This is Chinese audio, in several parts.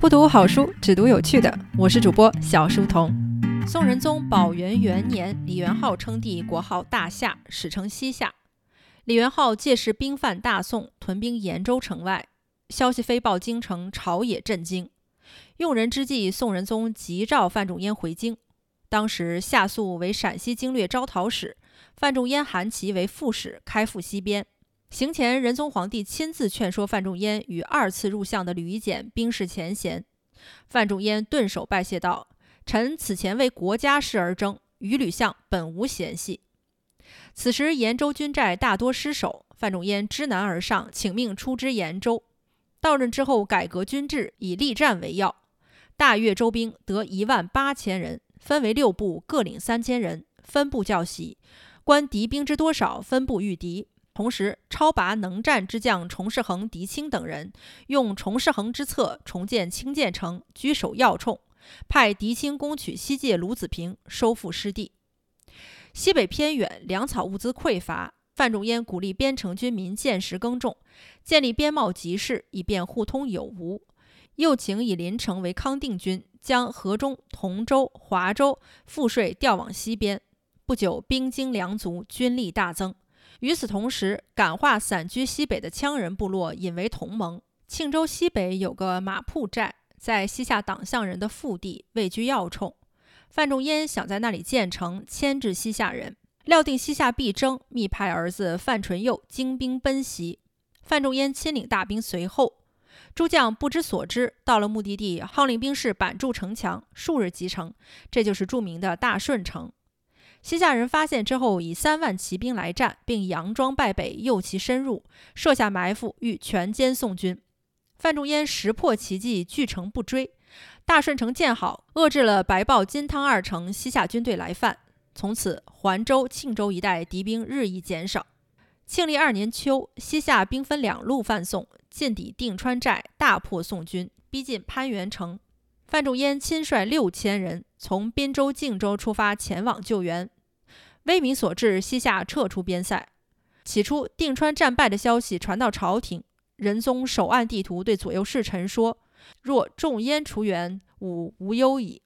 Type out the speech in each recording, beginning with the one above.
不读好书，只读有趣的。我是主播小书童。宋仁宗宝元元年，李元昊称帝，国号大夏，史称西夏。李元昊借势兵犯大宋，屯兵延州城外，消息飞报京城，朝野震惊。用人之际，宋仁宗急召范仲淹回京。当时夏肃为陕西经略招讨使，范仲淹、韩琦为副使，开赴西边。行前，仁宗皇帝亲自劝说范仲淹与二次入相的吕夷简冰释前嫌。范仲淹顿首拜谢道：“臣此前为国家事而争，与吕相本无嫌隙。”此时延州军寨大多失守，范仲淹知难而上，请命出知延州。到任之后，改革军制，以力战为要。大阅州兵得一万八千人，分为六部，各领三千人，分部教习，观敌兵之多少，分部御敌。同时，超拔能战之将崇世恒、狄青等人，用崇世恒之策重建清涧城，居守要冲，派狄青攻取西界卢子坪，收复失地。西北偏远，粮草物资匮乏，范仲淹鼓励边城军民见识耕种，建立边贸集市，以便互通有无。又请以临城为康定军，将河中、同州、华州赋税调往西边。不久，兵精粮足，军力大增。与此同时，感化散居西北的羌人部落引为同盟。庆州西北有个马铺寨，在西夏党项人的腹地，位居要冲。范仲淹想在那里建城，牵制西夏人，料定西夏必争，密派儿子范纯佑精兵奔袭。范仲淹亲领大兵随后，诸将不知所知，到了目的地，号令兵士板筑城墙，数日即成。这就是著名的大顺城。西夏人发现之后，以三万骑兵来战，并佯装败北，诱其深入，设下埋伏，欲全歼宋军。范仲淹识破奇计，据城不追。大顺城建好，遏制了白豹、金汤二城西夏军队来犯。从此，环州、庆州一带敌兵日益减少。庆历二年秋，西夏兵分两路犯宋，进抵定川寨，大破宋军，逼近潘元城。范仲淹亲率六千人从滨州、靖州出发前往救援，威名所至，西夏撤出边塞。起初，定川战败的消息传到朝廷，仁宗手按地图对左右侍臣说：“若众燕除援，吾无忧矣。”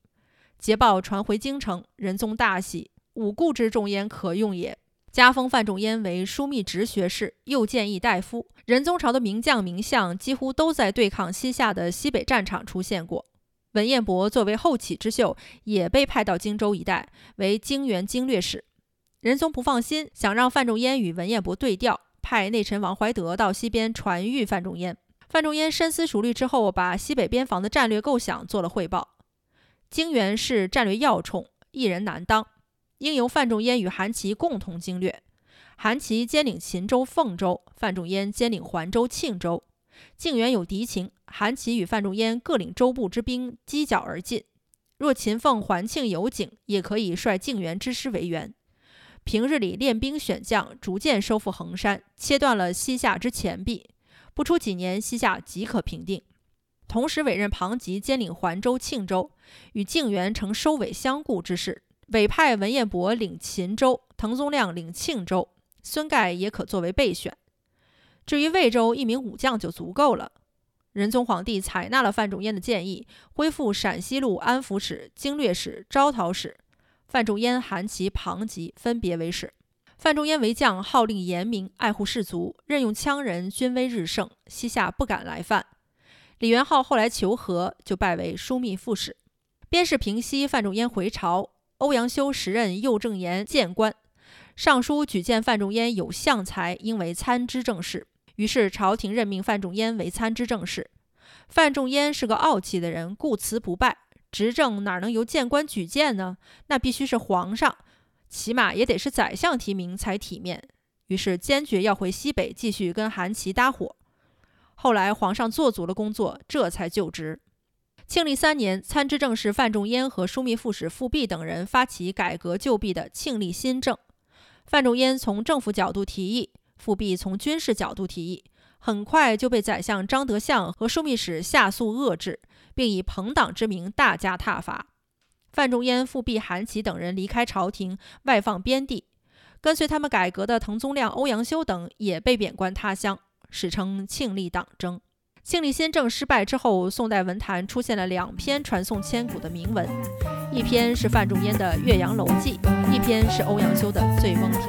捷报传回京城，仁宗大喜，吾故之众燕可用也，加封范仲淹为枢密直学士，又建议大夫。仁宗朝的名将名相几乎都在对抗西夏的西北战场出现过。文彦博作为后起之秀，也被派到荆州一带为荆原经略使。仁宗不放心，想让范仲淹与文彦博对调，派内臣王怀德到西边传谕范仲淹。范仲淹深思熟虑之后，把西北边防的战略构想做了汇报。荆原是战略要冲，一人难当，应由范仲淹与韩琦共同经略。韩琦兼领秦州、凤州，范仲淹兼领环州、庆州。靖远有敌情，韩琦与范仲淹各领州部之兵犄角而进。若秦凤、环庆有警，也可以率靖远之师为援。平日里练兵选将，逐渐收复衡山，切断了西夏之前臂。不出几年，西夏即可平定。同时委任庞吉兼领环州、庆州，与靖远成收尾相顾之势。委派文彦博领秦州，滕宗亮领庆州，孙盖也可作为备选。至于魏州，一名武将就足够了。仁宗皇帝采纳了范仲淹的建议，恢复陕西路安抚使、经略使、招讨使。范仲淹、韩琦、庞吉分别为使。范仲淹为将，号令严明，爱护士卒，任用羌人，军威日盛，西夏不敢来犯。李元昊后来求和，就拜为枢密副使。边事平息，范仲淹回朝，欧阳修时任右正言谏官，上书举荐范仲淹有相才，应为参知政事。于是朝廷任命范仲淹为参知政事。范仲淹是个傲气的人，固辞不拜。执政哪能由谏官举荐呢？那必须是皇上，起码也得是宰相提名才体面。于是坚决要回西北继续跟韩琦搭伙。后来皇上做足了工作，这才就职。庆历三年，参知政事范仲淹和枢密副使富弼等人发起改革旧弊的庆历新政。范仲淹从政府角度提议。复辟从军事角度提议，很快就被宰相张德相和枢密使夏肃遏制，并以朋党之名大加挞伐。范仲淹、复辟、韩琦等人离开朝廷，外放边地。跟随他们改革的滕宗亮、欧阳修等也被贬官他乡，史称庆历党争。庆历新政失败之后，宋代文坛出现了两篇传颂千古的铭文，一篇是范仲淹的《岳阳楼记》，一篇是欧阳修的《醉翁亭》。